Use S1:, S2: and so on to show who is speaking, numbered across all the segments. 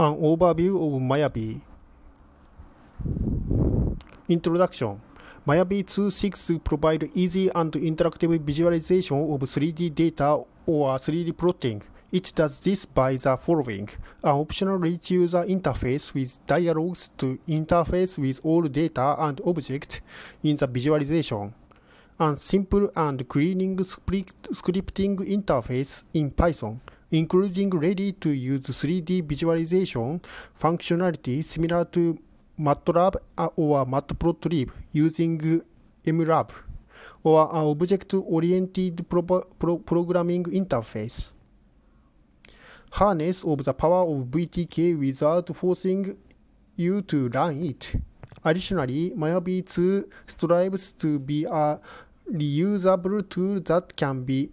S1: An overview of Mayavi. Introduction. Mayavi 2.6 provide easy and interactive visualization of 3D data or 3D plotting. It does this by the following. An optional rich user interface with dialogues to interface with all data and objects in the visualization. A simple and cleaning scripting interface in Python, including ready-to-use 3D visualization functionality similar to MATLAB or Matplotlib using MLab, or an object-oriented pro pro programming interface. Harness of the power of VTK without forcing you to run it. Additionally, Mayavi 2 strives to be a reusable tool that can be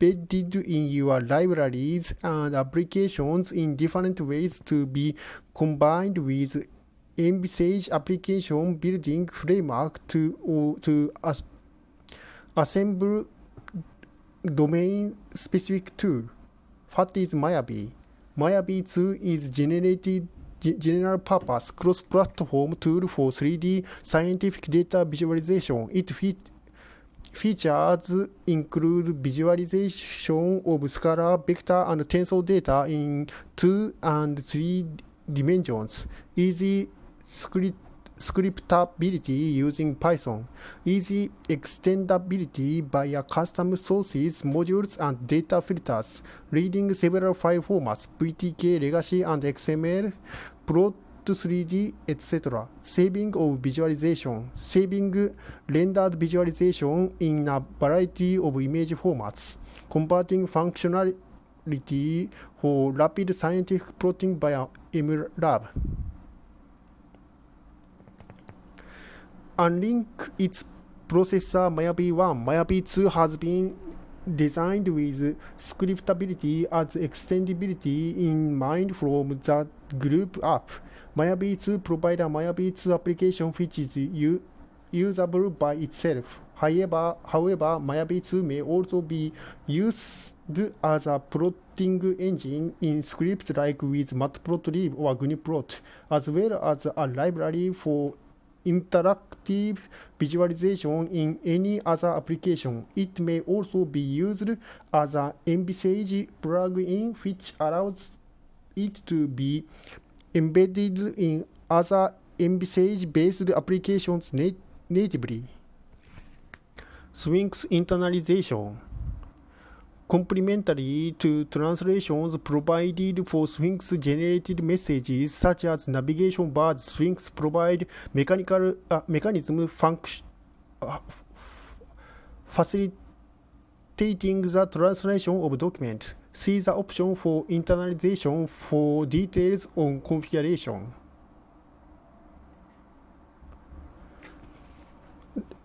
S1: embedded in your libraries and applications in different ways to be combined with Envisage application building framework to, to as, assemble domain specific tool. What is Mayavi? Mayavi 2 is generated general purpose cross platform tool for 3D scientific data visualization. It fe features include visualization of scalar, vector, and tensor data in 2 and 3 dimensions, easy script scriptability using Python, easy extendability via custom sources, modules, and data filters, reading several file formats, VTK, legacy, and XML, plot 3D, etc. Saving of visualization, saving rendered visualization in a variety of image formats, converting functionality for rapid scientific plotting via MLab. Unlink its processor Mayavi 1, Mayavi 2 has been designed with scriptability as extendability in mind from the group up. Mayavi 2 provides a Mayavi 2 application which is usable by itself. However, however, Mayavi 2 may also be used as a plotting engine in scripts like with Matplotlib or Gunplot, as well as a library for interactive visualization in any other application. It may also be used as an Envisage plugin which allows it to be embedded in other Envisage-based applications nat natively. Sphinx internalization complementary to translations provided for Sphinx generated messages such as navigation bars, Sphinx provide mechanical uh, mechanism function uh, facilitating the translation of documents. See the option for internalization for details on configuration.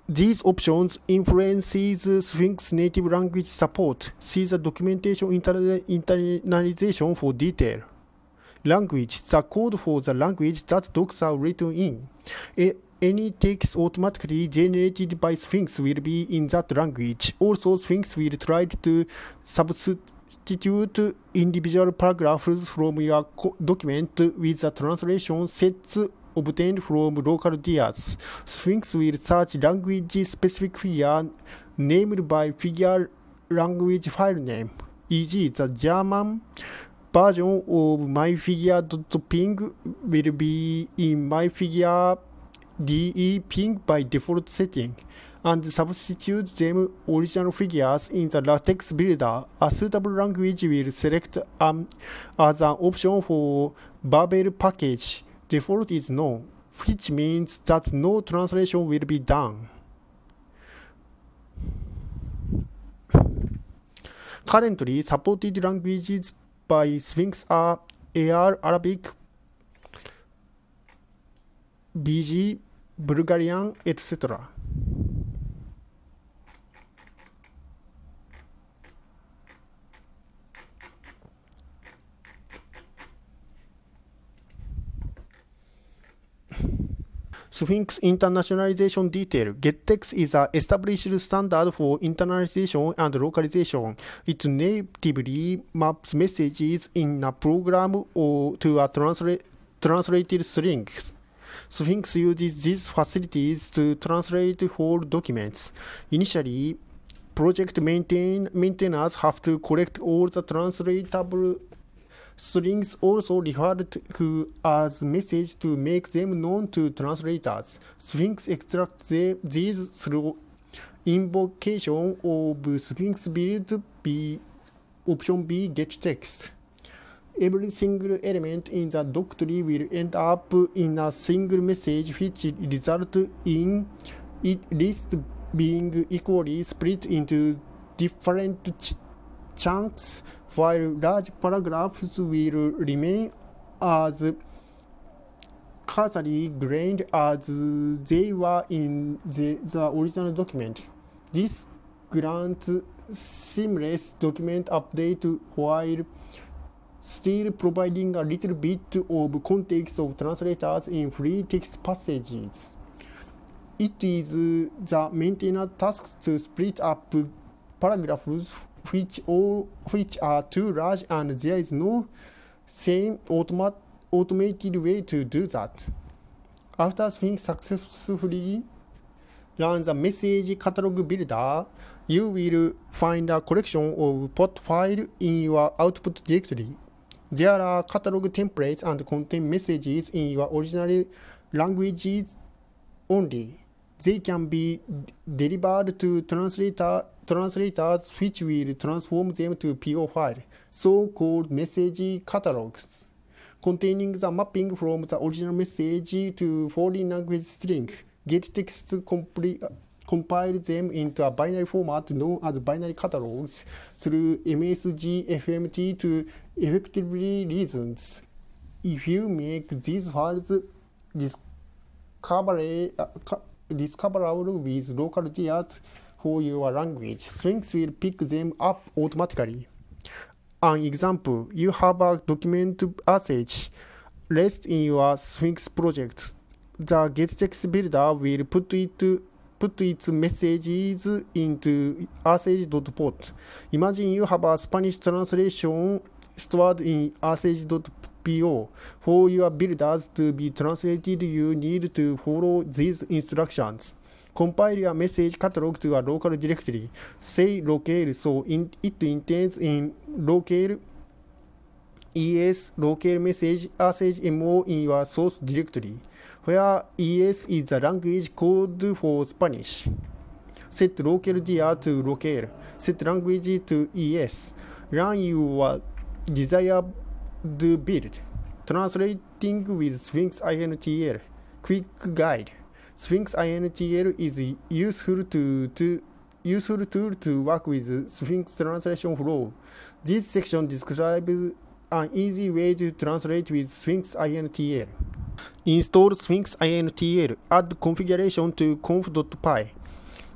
S1: These options influences Sphinx native language support. See the documentation inter internalization for detail. Language, the code for the language that docs are written in. A any text automatically generated by Sphinx will be in that language. Also, Sphinx will try to substitute individual paragraphs from your document with the translation sets obtained from local DIAs. Sphinx will search language-specific figure named by figure language file name, e.g. the German version of myfigure.ping will be in myfigure DE ping by default setting and substitute them original figures in the LaTeX builder. A suitable language will select um, as an option for Babel package default is no, which means that no translation will be done. Currently, supported languages by Sphinx are AR, Arabic, BG, Bulgarian, etc. Sphinx internationalization Detail GetTex is an established standard for internationalization and localization. It natively maps messages in a program or to a transla- translated string. Sphinx uses these facilities to translate whole documents. Initially, project maintain, maintainers have to collect all the translatable strings also referred to as message to make them known to translators. Sphinx extracts the, these through invocation of Sphinx build B option B get text. Every single element in the doctrine will end up in a single message which result in it list being equally split into different ch- chunks while large paragraphs will remain as causally grained as they were in the, the original document. This grants seamless document update while still providing a little bit of context of translators in free text passages. It is the maintainer task to split up paragraphs which all which are too large and there is no same automat, automated way to do that. After Sphinx successfully runs a message catalog builder, you will find a collection of pot file in your output directory. There are catalog templates and contain messages in your original languages only. They can be delivered to translator, translators which will transform them to PO file, so-called message catalogs, containing the mapping from the original message to foreign language string. GetText complete, compile them into a binary format known as binary catalogs through MSG FMT to effectively reasons. If you make these files discoverable, uh, discoverable with local dirt for your language, Sphinx will pick them up automatically. An example, you have a document asset rest in your Sphinx project. The GetText builder will put it put its messages into asage.pot. Imagine you have a Spanish translation stored in asage.po. For your builders to be translated, you need to follow these instructions. Compile your message catalog to a local directory. Say locale so in, it intends in locale ES locale message asage mo in your source directory where ES is the language code for Spanish. Set local dir to locale. Set language to ES. Run your desired build. Translating with Sphinx INTL. Quick guide. Sphinx INTL is useful to, to useful tool to work with Sphinx translation flow. This section describes an easy way to translate with Sphinx INTL. Install Sphinx INTL. Add configuration to conf.py.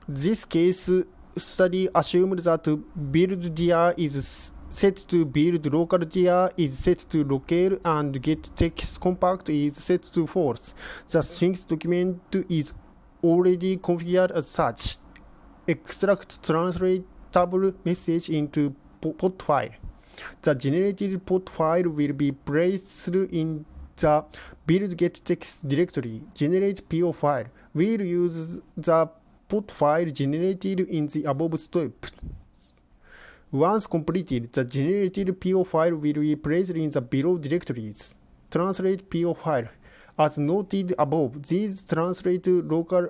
S1: This case study assumes that build dir is set to build local dir is set to locale and get text compact is set to false. The Sphinx document is already configured as such. Extract translatable message into pot file. The generated pot file will be placed in the build get text directory. Generate PO file. We'll use the pot file generated in the above step. Once completed, the generated PO file will be placed in the below directories. Translate PO file. As noted above, these translate local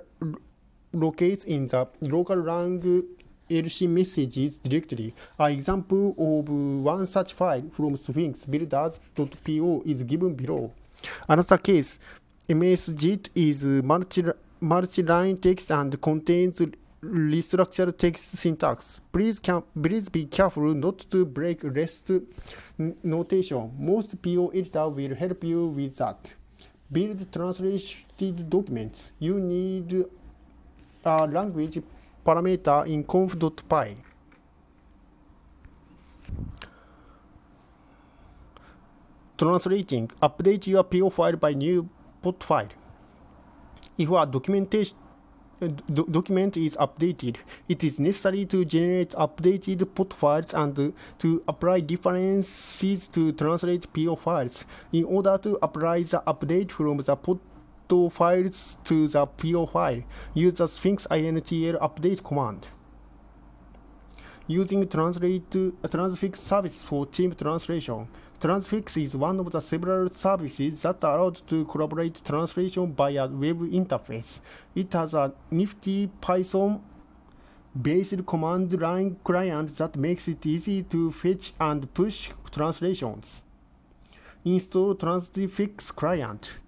S1: locates in the local language LC messages directory. An example of one such file from Sphinx builders.po is given below. Another case, MSJIT is multi, multi-line text and contains restructured text syntax. Please, can, please be careful not to break REST notation. Most PO editor will help you with that. Build translated documents. You need a language parameter in conf.py. Translating. Update your PO file by new pot file. if a documentation do- document is updated, it is necessary to generate updated POT files and to apply differences to translate PO files. In order to apply the update from the POT files to the PO file, use the Sphinx intl update command. Using translate uh, Transfix service for team translation. Transfix is one of the several services that allow to collaborate translation via web interface. It has a nifty Python based command line client that makes it easy to fetch and push translations. Install Transfix client.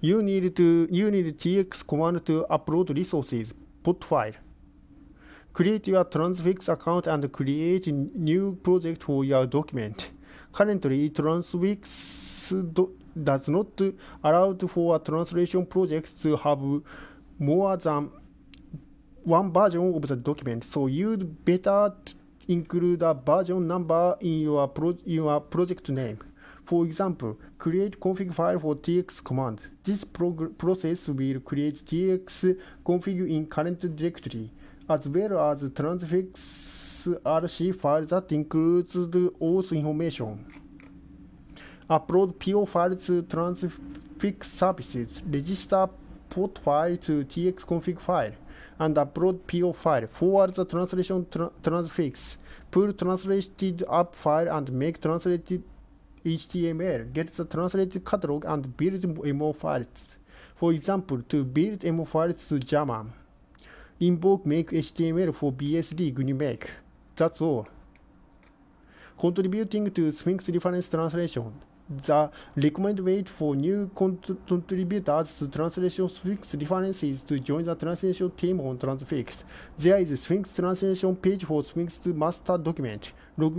S1: You need to you need TX command to upload resources, POT file. Create your Transfix account and create new project for your document. Currently, Transfix do, does not allow for a translation project to have more than one version of the document, so you'd better include a version number in your, pro, your project name. For example, create config file for tx command. This process will create tx config in current directory as well as transfix RC file that includes the auth information. Upload PO file to transfix services, register POT file to tx config file, and upload PO file. Forward the translation tra transfix. Pull translated up file and make translated HTML. Get the translated catalog and build MO files. For example, to build MO files to German invoke make HTML for BSD GNUMake. That's all. Contributing to Sphinx reference translation. The recommended way for new contributors to translation Sphinx reference is to join the translation team on Transfix. There is a Sphinx translation page for Sphinx master document. Login